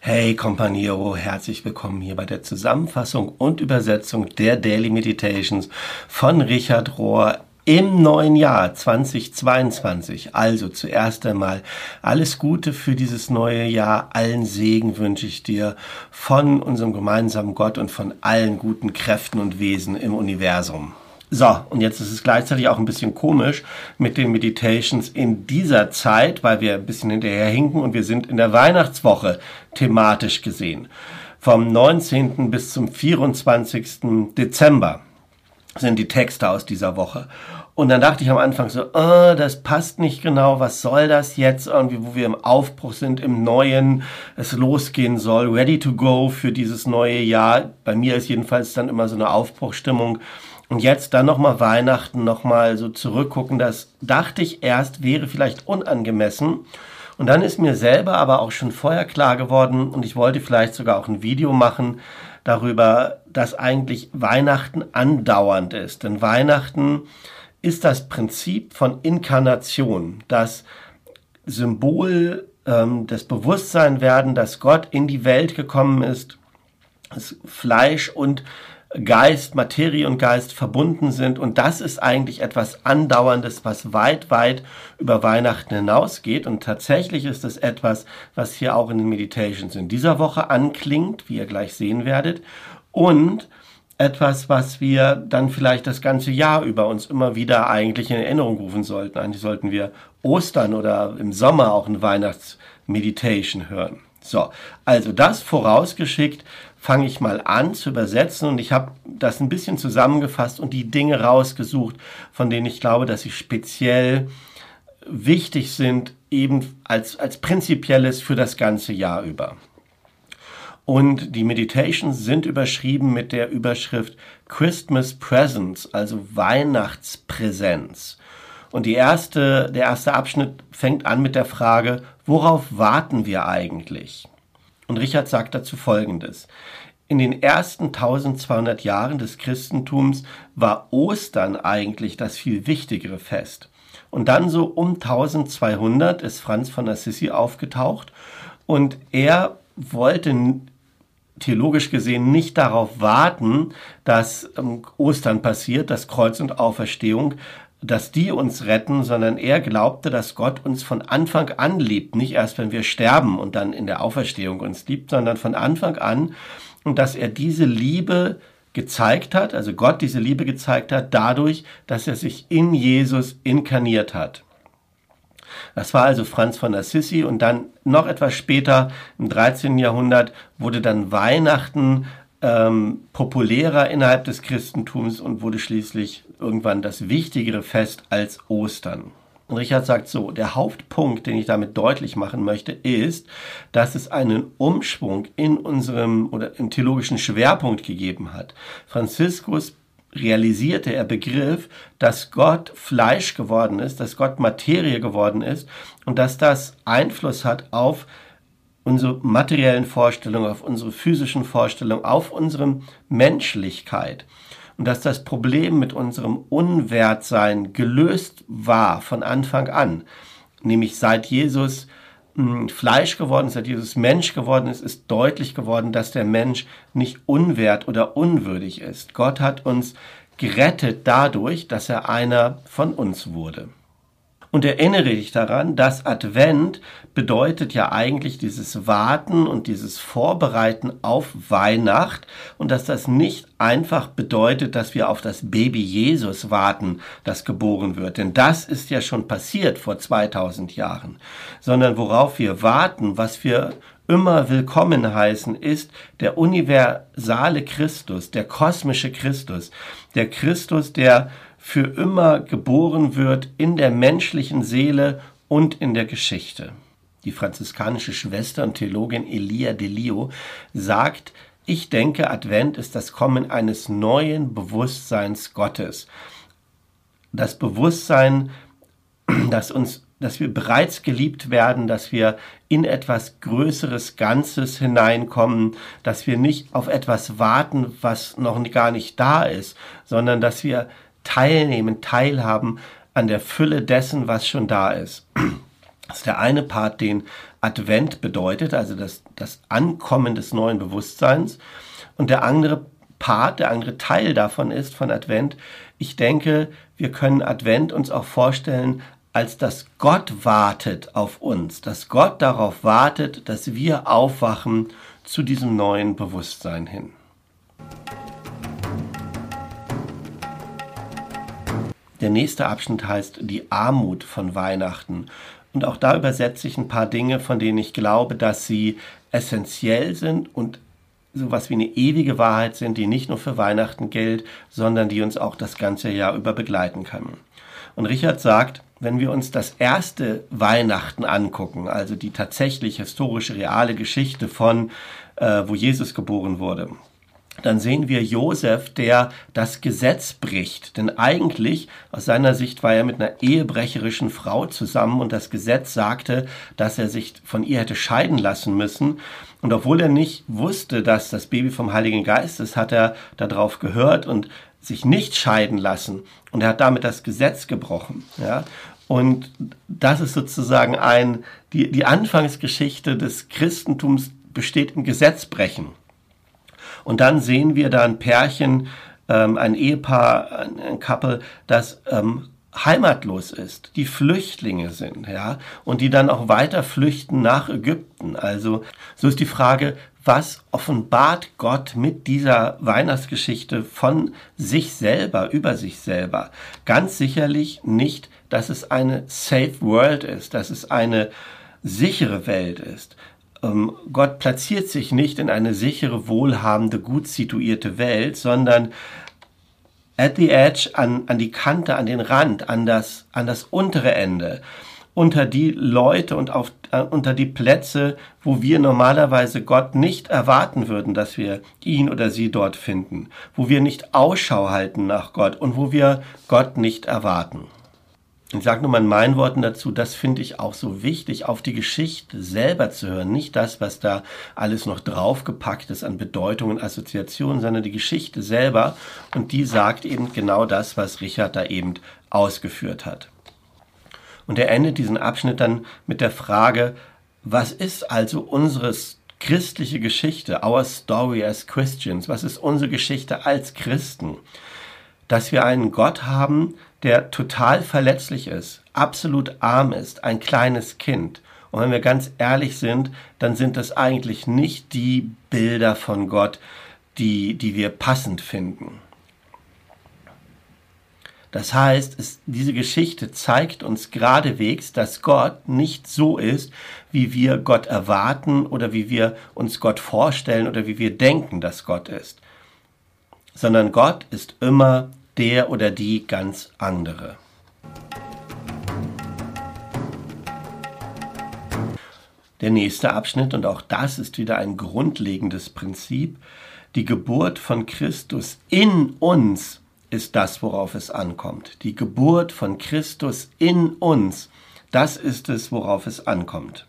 Hey Companiero, herzlich willkommen hier bei der Zusammenfassung und Übersetzung der Daily Meditations von Richard Rohr im neuen Jahr 2022. Also zuerst einmal alles Gute für dieses neue Jahr. Allen Segen wünsche ich dir von unserem gemeinsamen Gott und von allen guten Kräften und Wesen im Universum. So, und jetzt ist es gleichzeitig auch ein bisschen komisch mit den Meditations in dieser Zeit, weil wir ein bisschen hinterher hinken und wir sind in der Weihnachtswoche thematisch gesehen. Vom 19. bis zum 24. Dezember sind die Texte aus dieser Woche. Und dann dachte ich am Anfang so, oh, das passt nicht genau, was soll das jetzt irgendwie, wo wir im Aufbruch sind, im Neuen, es losgehen soll, ready to go für dieses neue Jahr. Bei mir ist jedenfalls dann immer so eine Aufbruchstimmung. Und jetzt dann nochmal Weihnachten, nochmal so zurückgucken, das dachte ich erst wäre vielleicht unangemessen. Und dann ist mir selber aber auch schon vorher klar geworden und ich wollte vielleicht sogar auch ein Video machen darüber, dass eigentlich Weihnachten andauernd ist. Denn Weihnachten ist das Prinzip von Inkarnation, das Symbol ähm, des Bewusstseinwerden, dass Gott in die Welt gekommen ist, das Fleisch und Geist, Materie und Geist verbunden sind. Und das ist eigentlich etwas Andauerndes, was weit, weit über Weihnachten hinausgeht. Und tatsächlich ist es etwas, was hier auch in den Meditations in dieser Woche anklingt, wie ihr gleich sehen werdet. Und etwas, was wir dann vielleicht das ganze Jahr über uns immer wieder eigentlich in Erinnerung rufen sollten. Eigentlich sollten wir Ostern oder im Sommer auch eine Weihnachtsmeditation hören. So, also das vorausgeschickt, fange ich mal an zu übersetzen und ich habe das ein bisschen zusammengefasst und die Dinge rausgesucht, von denen ich glaube, dass sie speziell wichtig sind, eben als, als prinzipielles für das ganze Jahr über. Und die Meditations sind überschrieben mit der Überschrift Christmas Presents, also Weihnachtspräsenz. Und die erste, der erste Abschnitt fängt an mit der Frage, worauf warten wir eigentlich? Und Richard sagt dazu Folgendes. In den ersten 1200 Jahren des Christentums war Ostern eigentlich das viel wichtigere Fest. Und dann so um 1200 ist Franz von Assisi aufgetaucht und er wollte theologisch gesehen nicht darauf warten, dass ähm, Ostern passiert, das Kreuz und Auferstehung, dass die uns retten, sondern er glaubte, dass Gott uns von Anfang an liebt, nicht erst wenn wir sterben und dann in der Auferstehung uns liebt, sondern von Anfang an und dass er diese Liebe gezeigt hat, also Gott diese Liebe gezeigt hat, dadurch, dass er sich in Jesus inkarniert hat. Das war also Franz von Assisi und dann noch etwas später, im 13. Jahrhundert, wurde dann Weihnachten ähm, populärer innerhalb des Christentums und wurde schließlich irgendwann das wichtigere Fest als Ostern. Und Richard sagt so, der Hauptpunkt, den ich damit deutlich machen möchte, ist, dass es einen Umschwung in unserem oder im theologischen Schwerpunkt gegeben hat. Franziskus realisierte, er begriff, dass Gott Fleisch geworden ist, dass Gott Materie geworden ist und dass das Einfluss hat auf unsere materiellen Vorstellungen, auf unsere physischen Vorstellungen, auf unsere Menschlichkeit. Und dass das Problem mit unserem Unwertsein gelöst war von Anfang an. Nämlich seit Jesus hm, Fleisch geworden ist, seit Jesus Mensch geworden ist, ist deutlich geworden, dass der Mensch nicht unwert oder unwürdig ist. Gott hat uns gerettet dadurch, dass er einer von uns wurde. Und erinnere dich daran, dass Advent bedeutet ja eigentlich dieses Warten und dieses Vorbereiten auf Weihnacht und dass das nicht einfach bedeutet, dass wir auf das Baby Jesus warten, das geboren wird. Denn das ist ja schon passiert vor 2000 Jahren. Sondern worauf wir warten, was wir immer willkommen heißen, ist der universale Christus, der kosmische Christus, der Christus, der für immer geboren wird in der menschlichen Seele und in der Geschichte. Die franziskanische Schwester und Theologin Elia Delio sagt, ich denke, Advent ist das Kommen eines neuen Bewusstseins Gottes. Das Bewusstsein, dass uns dass wir bereits geliebt werden, dass wir in etwas Größeres Ganzes hineinkommen, dass wir nicht auf etwas warten, was noch gar nicht da ist, sondern dass wir teilnehmen, teilhaben an der Fülle dessen, was schon da ist. Das ist der eine Part, den Advent bedeutet, also das, das Ankommen des neuen Bewusstseins. Und der andere Part, der andere Teil davon ist von Advent, ich denke, wir können Advent uns auch vorstellen, als dass Gott wartet auf uns, dass Gott darauf wartet, dass wir aufwachen zu diesem neuen Bewusstsein hin. Der nächste Abschnitt heißt die Armut von Weihnachten. Und auch da übersetze ich ein paar Dinge, von denen ich glaube, dass sie essentiell sind und sowas wie eine ewige Wahrheit sind, die nicht nur für Weihnachten gilt, sondern die uns auch das ganze Jahr über begleiten kann. Und Richard sagt, wenn wir uns das erste Weihnachten angucken, also die tatsächlich historische, reale Geschichte von, äh, wo Jesus geboren wurde, dann sehen wir Josef, der das Gesetz bricht. Denn eigentlich, aus seiner Sicht, war er mit einer ehebrecherischen Frau zusammen und das Gesetz sagte, dass er sich von ihr hätte scheiden lassen müssen. Und obwohl er nicht wusste, dass das Baby vom Heiligen Geist ist, hat er darauf gehört und sich nicht scheiden lassen. Und er hat damit das Gesetz gebrochen. Ja? Und das ist sozusagen ein, die, die Anfangsgeschichte des Christentums besteht im Gesetzbrechen. Und dann sehen wir da ein Pärchen, ähm, ein Ehepaar, ein, ein Couple, das ähm, heimatlos ist, die Flüchtlinge sind, ja, und die dann auch weiter flüchten nach Ägypten. Also so ist die Frage, was offenbart Gott mit dieser Weihnachtsgeschichte von sich selber, über sich selber? Ganz sicherlich nicht, dass es eine safe world ist, dass es eine sichere Welt ist, Gott platziert sich nicht in eine sichere, wohlhabende, gut situierte Welt, sondern at the edge, an, an die Kante, an den Rand, an das, an das untere Ende, unter die Leute und auf, äh, unter die Plätze, wo wir normalerweise Gott nicht erwarten würden, dass wir ihn oder sie dort finden, wo wir nicht Ausschau halten nach Gott und wo wir Gott nicht erwarten. Ich sage nur mal in meinen Worten dazu, das finde ich auch so wichtig, auf die Geschichte selber zu hören. Nicht das, was da alles noch draufgepackt ist an Bedeutungen, Assoziationen, sondern die Geschichte selber. Und die sagt eben genau das, was Richard da eben ausgeführt hat. Und er endet diesen Abschnitt dann mit der Frage, was ist also unsere christliche Geschichte, our story as Christians? Was ist unsere Geschichte als Christen? Dass wir einen Gott haben, der total verletzlich ist, absolut arm ist, ein kleines Kind. Und wenn wir ganz ehrlich sind, dann sind das eigentlich nicht die Bilder von Gott, die, die wir passend finden. Das heißt, es, diese Geschichte zeigt uns geradewegs, dass Gott nicht so ist, wie wir Gott erwarten oder wie wir uns Gott vorstellen oder wie wir denken, dass Gott ist, sondern Gott ist immer der oder die ganz andere. Der nächste Abschnitt, und auch das ist wieder ein grundlegendes Prinzip, die Geburt von Christus in uns ist das, worauf es ankommt. Die Geburt von Christus in uns, das ist es, worauf es ankommt.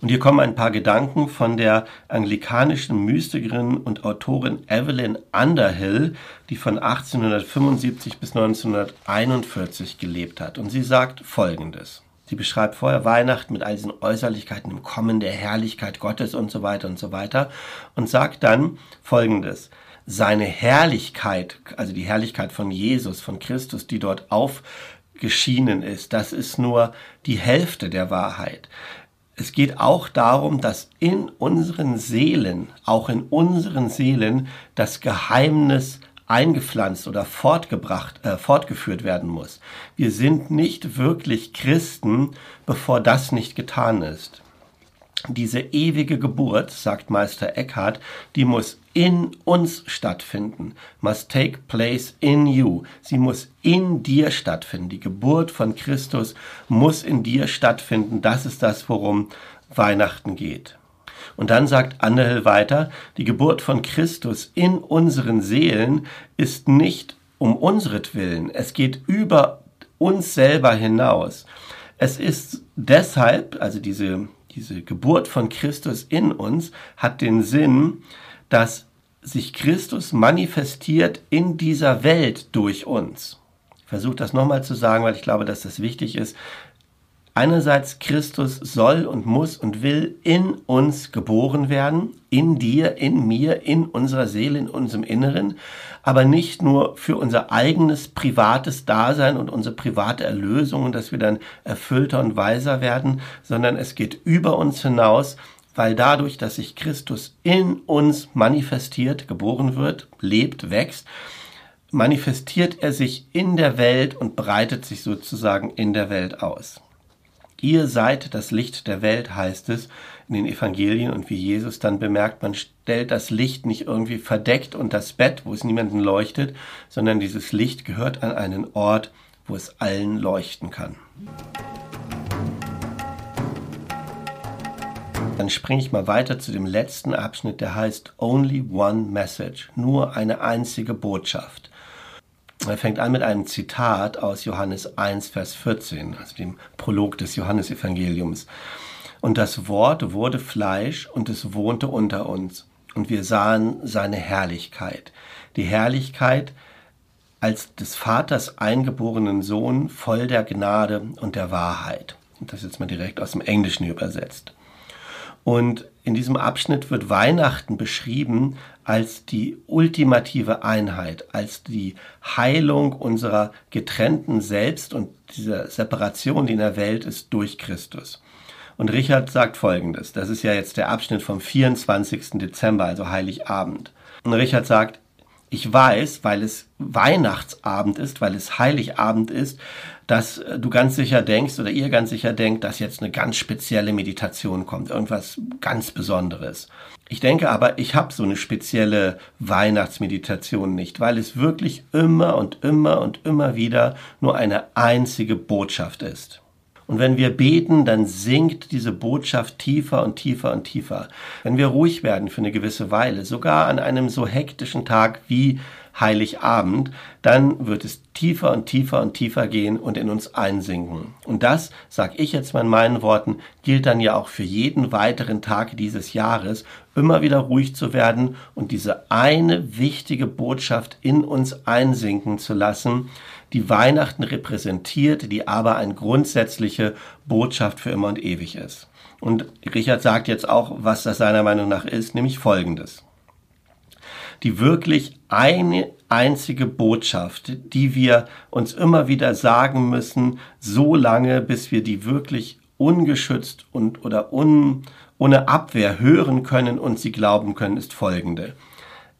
Und hier kommen ein paar Gedanken von der anglikanischen Mystikerin und Autorin Evelyn Underhill, die von 1875 bis 1941 gelebt hat. Und sie sagt Folgendes. Sie beschreibt vorher Weihnachten mit all diesen Äußerlichkeiten, im Kommen der Herrlichkeit Gottes und so weiter und so weiter und sagt dann Folgendes. Seine Herrlichkeit, also die Herrlichkeit von Jesus, von Christus, die dort aufgeschienen ist, das ist nur die Hälfte der Wahrheit es geht auch darum, dass in unseren Seelen, auch in unseren Seelen, das Geheimnis eingepflanzt oder fortgebracht, äh, fortgeführt werden muss. Wir sind nicht wirklich Christen, bevor das nicht getan ist diese ewige Geburt, sagt Meister Eckhart, die muss in uns stattfinden, must take place in you. Sie muss in dir stattfinden. Die Geburt von Christus muss in dir stattfinden. Das ist das, worum Weihnachten geht. Und dann sagt Annel weiter, die Geburt von Christus in unseren Seelen ist nicht um unsretwillen. Es geht über uns selber hinaus. Es ist deshalb, also diese diese Geburt von Christus in uns hat den Sinn, dass sich Christus manifestiert in dieser Welt durch uns. Ich versuche das nochmal zu sagen, weil ich glaube, dass das wichtig ist. Einerseits Christus soll und muss und will in uns geboren werden, in dir, in mir, in unserer Seele, in unserem Inneren, aber nicht nur für unser eigenes privates Dasein und unsere private Erlösung und dass wir dann erfüllter und weiser werden, sondern es geht über uns hinaus, weil dadurch, dass sich Christus in uns manifestiert, geboren wird, lebt, wächst, manifestiert er sich in der Welt und breitet sich sozusagen in der Welt aus. Ihr seid das Licht der Welt, heißt es in den Evangelien. Und wie Jesus dann bemerkt, man stellt das Licht nicht irgendwie verdeckt unter das Bett, wo es niemanden leuchtet, sondern dieses Licht gehört an einen Ort, wo es allen leuchten kann. Dann springe ich mal weiter zu dem letzten Abschnitt, der heißt Only One Message, nur eine einzige Botschaft. Er fängt an mit einem Zitat aus Johannes 1, Vers 14, also dem Prolog des Johannesevangeliums. Und das Wort wurde Fleisch und es wohnte unter uns. Und wir sahen seine Herrlichkeit. Die Herrlichkeit als des Vaters eingeborenen Sohn voll der Gnade und der Wahrheit. Und das jetzt mal direkt aus dem Englischen übersetzt. Und in diesem Abschnitt wird Weihnachten beschrieben als die ultimative Einheit, als die Heilung unserer getrennten Selbst und dieser Separation, die in der Welt ist, durch Christus. Und Richard sagt Folgendes, das ist ja jetzt der Abschnitt vom 24. Dezember, also Heiligabend. Und Richard sagt, ich weiß, weil es Weihnachtsabend ist, weil es Heiligabend ist, dass äh, du ganz sicher denkst oder ihr ganz sicher denkt, dass jetzt eine ganz spezielle Meditation kommt, irgendwas ganz Besonderes. Ich denke aber, ich habe so eine spezielle Weihnachtsmeditation nicht, weil es wirklich immer und immer und immer wieder nur eine einzige Botschaft ist. Und wenn wir beten, dann sinkt diese Botschaft tiefer und tiefer und tiefer. Wenn wir ruhig werden für eine gewisse Weile, sogar an einem so hektischen Tag wie Heiligabend, dann wird es tiefer und tiefer und tiefer gehen und in uns einsinken. Und das, sag ich jetzt mal in meinen Worten, gilt dann ja auch für jeden weiteren Tag dieses Jahres, immer wieder ruhig zu werden und diese eine wichtige Botschaft in uns einsinken zu lassen, die Weihnachten repräsentiert, die aber eine grundsätzliche Botschaft für immer und ewig ist. Und Richard sagt jetzt auch, was das seiner Meinung nach ist, nämlich Folgendes. Die wirklich eine einzige Botschaft, die wir uns immer wieder sagen müssen, so lange, bis wir die wirklich ungeschützt und oder un, ohne Abwehr hören können und sie glauben können, ist folgende.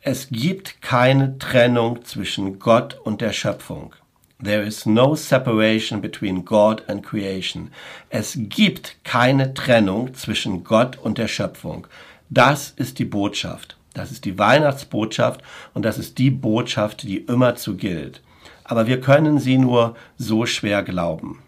Es gibt keine Trennung zwischen Gott und der Schöpfung. There is no separation between God and creation. Es gibt keine Trennung zwischen Gott und der Schöpfung. Das ist die Botschaft. Das ist die Weihnachtsbotschaft und das ist die Botschaft, die immerzu gilt. Aber wir können sie nur so schwer glauben.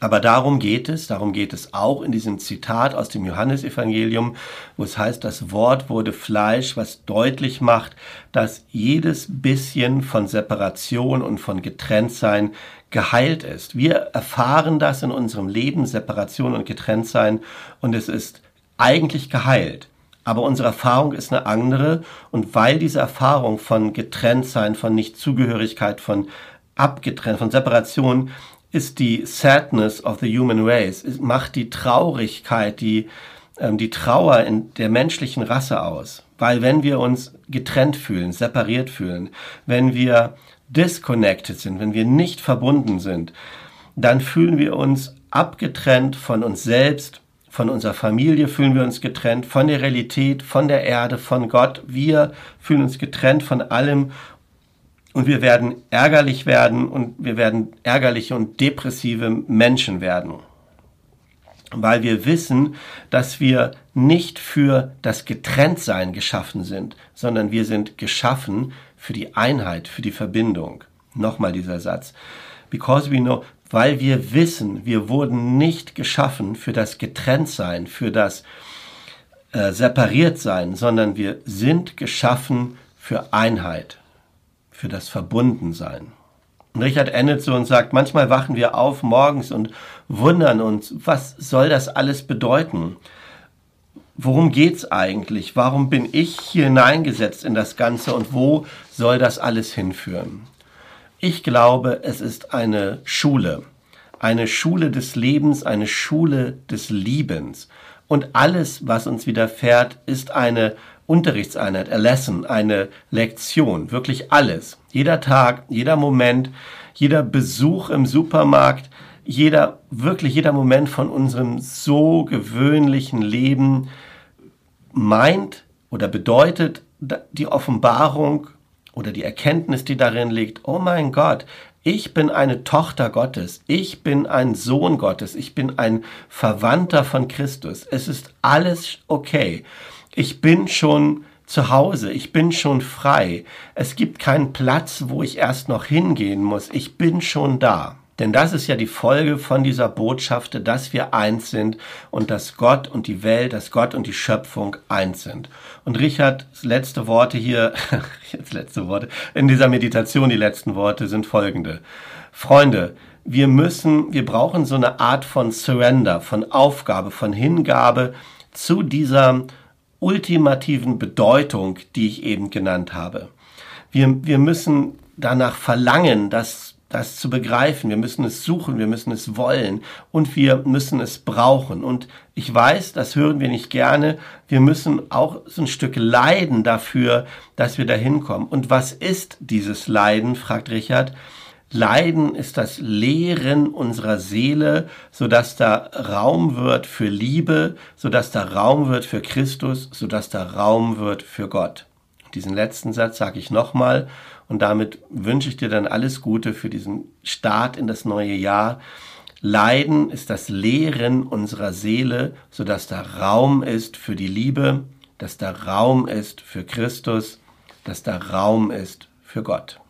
Aber darum geht es, darum geht es auch in diesem Zitat aus dem Johannesevangelium, wo es heißt, das Wort wurde Fleisch, was deutlich macht, dass jedes bisschen von Separation und von Getrenntsein geheilt ist. Wir erfahren das in unserem Leben, Separation und Getrenntsein, und es ist eigentlich geheilt. Aber unsere Erfahrung ist eine andere, und weil diese Erfahrung von Getrenntsein, von Nichtzugehörigkeit, von abgetrennt, von Separation ist die Sadness of the Human Race, macht die Traurigkeit, die, ähm, die Trauer in der menschlichen Rasse aus. Weil wenn wir uns getrennt fühlen, separiert fühlen, wenn wir disconnected sind, wenn wir nicht verbunden sind, dann fühlen wir uns abgetrennt von uns selbst, von unserer Familie fühlen wir uns getrennt, von der Realität, von der Erde, von Gott. Wir fühlen uns getrennt von allem und wir werden ärgerlich werden und wir werden ärgerliche und depressive Menschen werden. Weil wir wissen, dass wir nicht für das Getrenntsein geschaffen sind, sondern wir sind geschaffen für die Einheit, für die Verbindung. Nochmal dieser Satz. Because we know, weil wir wissen, wir wurden nicht geschaffen für das Getrenntsein, für das äh, Separiertsein, sondern wir sind geschaffen für Einheit für das Verbundensein. Und Richard endet so und sagt, manchmal wachen wir auf morgens und wundern uns, was soll das alles bedeuten? Worum geht's eigentlich? Warum bin ich hier hineingesetzt in das Ganze und wo soll das alles hinführen? Ich glaube, es ist eine Schule, eine Schule des Lebens, eine Schule des Liebens. Und alles, was uns widerfährt, ist eine Unterrichtseinheit, a lesson, eine Lektion, wirklich alles. Jeder Tag, jeder Moment, jeder Besuch im Supermarkt, jeder, wirklich jeder Moment von unserem so gewöhnlichen Leben meint oder bedeutet die Offenbarung oder die Erkenntnis, die darin liegt, oh mein Gott, ich bin eine Tochter Gottes, ich bin ein Sohn Gottes, ich bin ein Verwandter von Christus. Es ist alles okay. Ich bin schon zu Hause, ich bin schon frei. Es gibt keinen Platz, wo ich erst noch hingehen muss. Ich bin schon da. Denn das ist ja die Folge von dieser Botschaft, dass wir eins sind und dass Gott und die Welt, dass Gott und die Schöpfung eins sind. Und Richards letzte Worte hier, jetzt letzte Worte, in dieser Meditation, die letzten Worte sind folgende. Freunde, wir müssen, wir brauchen so eine Art von Surrender, von Aufgabe, von Hingabe zu dieser ultimativen Bedeutung, die ich eben genannt habe. Wir, wir müssen danach verlangen, dass das zu begreifen. Wir müssen es suchen, wir müssen es wollen und wir müssen es brauchen. Und ich weiß, das hören wir nicht gerne. Wir müssen auch so ein Stück leiden dafür, dass wir da hinkommen. Und was ist dieses Leiden, fragt Richard. Leiden ist das Lehren unserer Seele, sodass da Raum wird für Liebe, sodass da Raum wird für Christus, sodass da Raum wird für Gott. Diesen letzten Satz sage ich nochmal und damit wünsche ich dir dann alles Gute für diesen Start in das neue Jahr. Leiden ist das Lehren unserer Seele, sodass da Raum ist für die Liebe, dass da Raum ist für Christus, dass da Raum ist für Gott.